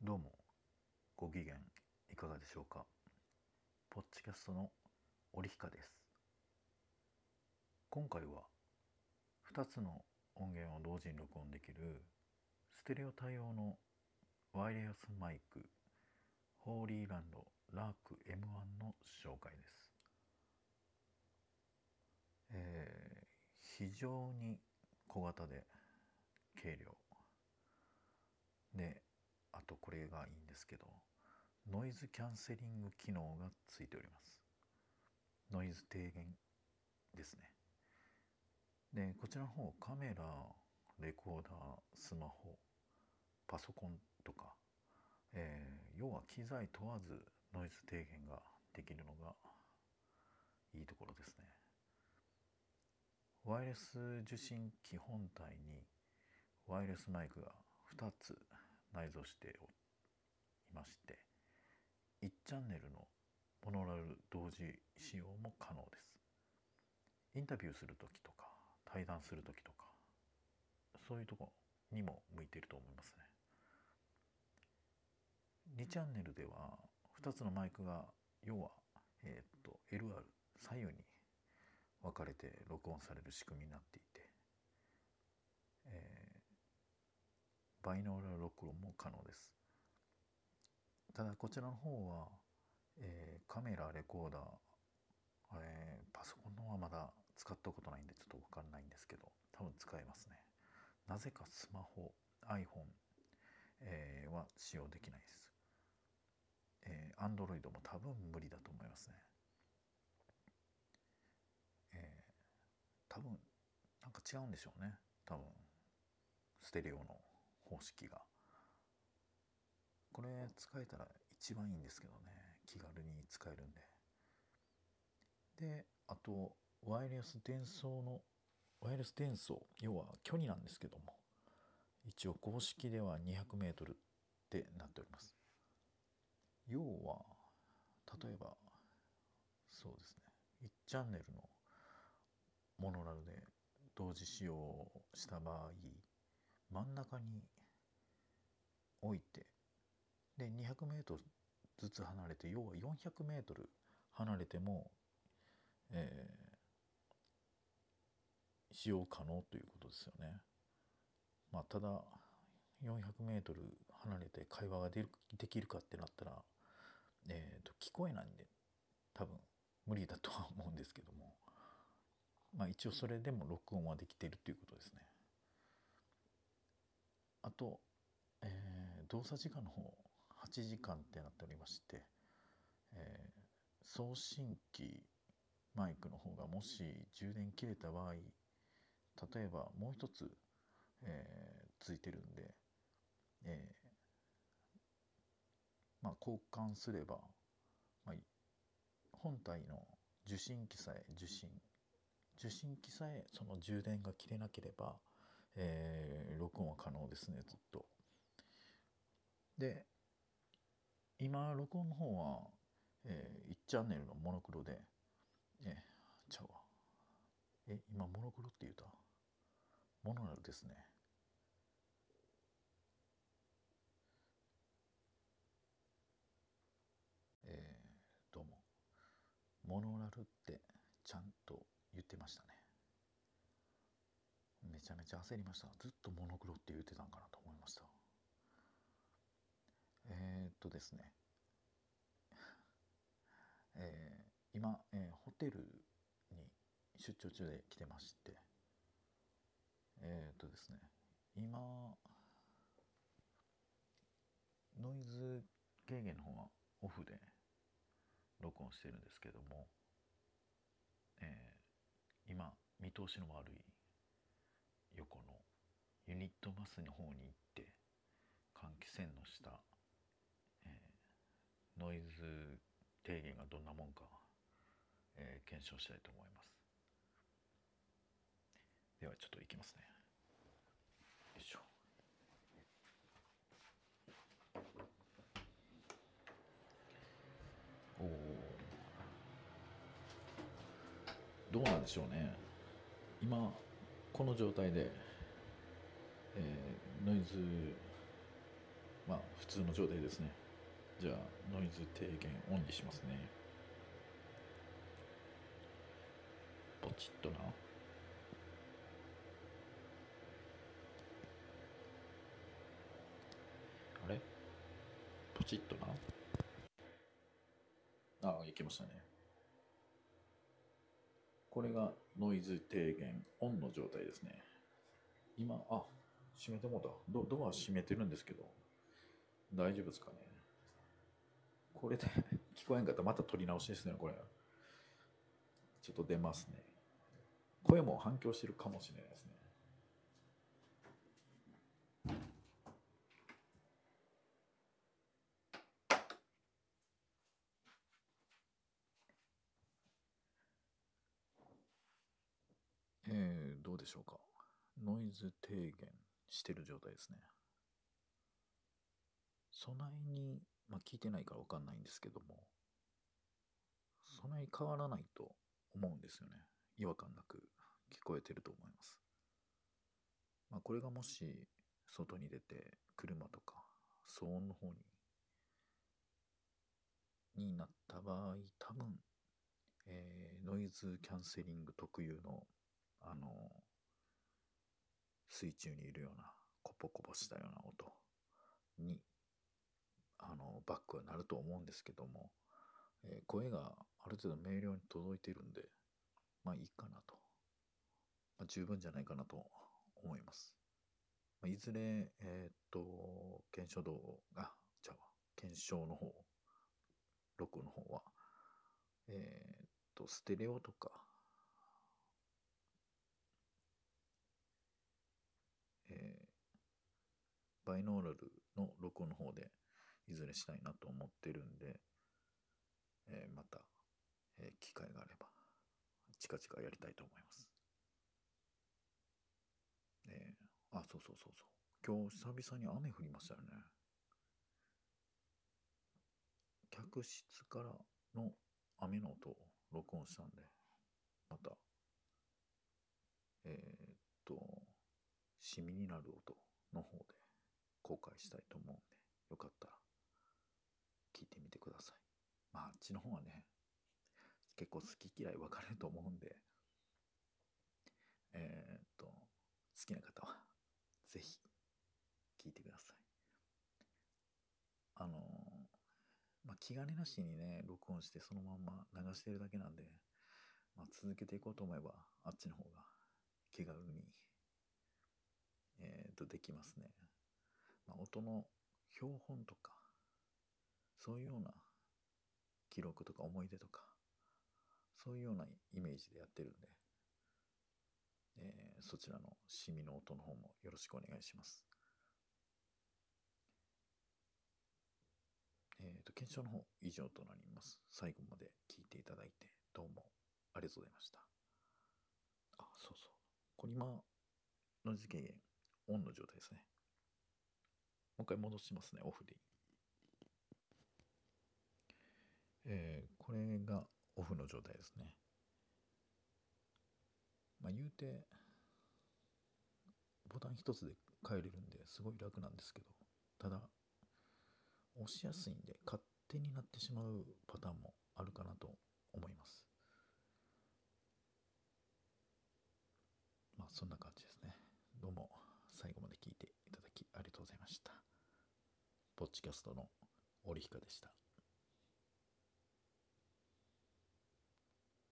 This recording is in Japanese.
どうもご機嫌いかがでしょうか？ポッチキャストの織彦です。今回は2つの音源を同時に録音できるステレオ対応のワイヤレスマイクホーリーランドラーク M1 の紹介です。えー、非常に小型で軽量。であとこれがいいんですけどノイズキャンセリング機能がついております。ノイズ低減ですね。でこちらの方カメラレコーダースマホパソコンとか、えー、要は機材問わずノイズ低減ができるのがいいところですね。ワイヤレス受信機本体にワイヤレスマイクが2つ内蔵していまして1チャンネルのモノラル同時使用も可能です。インタビューする時とか対談する時とかそういうとこにも向いていると思いますね。2チャンネルでは2つのマイクが要は、えー、っと LR 左右に分かれて録音される仕組みになっていて、えー、バイノーラル録音も可能です。ただこちらの方は、えー、カメラレコーダー、えー、パソコンの方はまだ使ったことないんでちょっと分かんないんですけど多分使えますね。なぜかスマホ iPhone、えー、は使用できないです。えー、Android も多分無理だと思いますね。えー、多分なんか違うんでしょうね。多分ステレオの。方式が。これ使えたら一番いいんですけどね気軽に使えるんで。であとワイヤレス伝送のワイヤレス伝送要は距離なんですけども一応公式では 200m ってなっております。要は例えばそうですね1チャンネルのモノラルで同時使用した場合真ん中に置いてで 200m ずつ離れて要は 400m 離れても、えー、使用可能ということですよね。まあ、ただ 400m 離れて会話ができるかってなったらえーと、聞こえないんで多分無理だとは思うんですけどもまあ一応それでも録音はできているということですね。あと、えー、動作時間の方8時間ってなっておりまして、えー、送信機マイクの方がもし充電切れた場合例えばもう一つ、えー、ついてるんで、えー、まあ、交換すれば、まあ、本体の受信機さえ受信受信機さえその充電が切れなければ、えー、録音は可能ですねずっと。で今録音の方は、えー、1チャンネルのモノクロでえちゃうわ。え今モノクロって言うた？モノラルですね。えー、どうも。モノラルってちゃんと言ってましたね。めちゃめちゃ焦りました。ずっとモノクロって言ってたんかなと思いました、とですね。えー、今、えー、ホテルに出張中で来てまして。えー、っとですね今ノイズ軽減の方はオフで録音してるんですけども、えー、今見通しの悪い横のユニットバスの方に行って換気扇の下、ノイズ低減がどんなもんか、えー、検証したいと思います。ではちょっといきますね。よいしょ。おおどうなんでしょうね。今この状態で、えー、ノイズまあ普通の状態ですね。じゃあノイズ低減オンにしますね。ポチッとな。あれ？ポチッとな。ああいけましたね。これがノイズ低減オンの状態ですね。今あ閉めてもうた。ドドア閉めてるんですけど。大丈夫ですかね？これで 聞こえんかった。らまた撮り直しですねこれ。ちょっと出ますね。声も反響してるかもしれないですね。えー、どうでしょうか。ノイズ低減してる状態ですね。備えに、まあ、聞いてないから分かんないんですけども。備え変わらないと思うんですよね。違和感なく聞こえてると思います。まあこれがもし外に出て車とか騒音の方にになった場合多分、えー、ノイズキャンセリング特有のあの水中にいるようなコポコポしたような音にあのバックはなると思うんですけども、えー、声がある程度明瞭に届いてるんでまあいいかなと、まあ、十分じゃないかなと思います、まあ、いずれえー、っと検証動画じゃあ検証の方録音の方はえー、っとステレオとかえバイノーラルの録音の方でいずれしたいなと思ってるんで、えー、また、えー、機会があれば近々やりたいと思います。えー、あ、そうそうそうそう。今日久々に雨降りましたよね。客室からの雨の音を録音したんで、また、えー、っと、シミになる音の方で公開したいと思うんで、よかったら聞いてみてください。まあ、あっちの方はね、結構好き嫌い分かれると思うんで、えー、っと、好きな方はぜひ聞いてください。あのまあ、気兼ねなしにね、録音してそのまんま流してるだけなんで、まあ、続けていこうと思えば、あっちの方が気軽に、えー、と、できますね。まあ、音の標本とか、そういうような記録とか思い出とか、そういうようなイメージでやってるんで、えー、そちらのシミの音の方もよろしくお願いします。えっ、ー、と、検証の方以上となります。最後まで聞いていただいてどうもありがとうございました。あ、そうそう。これ今、ノイズ軽減オンの状態ですね。もう一回戻しますね、オフで。えー、これがオフの状態ですね。まあ言うて、ボタン一つで変えれるんですごい楽なんですけど、ただ、押しやすいんで勝手になってしまうパターンもあるかなと思います。まあそんな感じですね。どうも最後まで聞いていただきありがとうございました。ポッチキャストのオリヒカでした。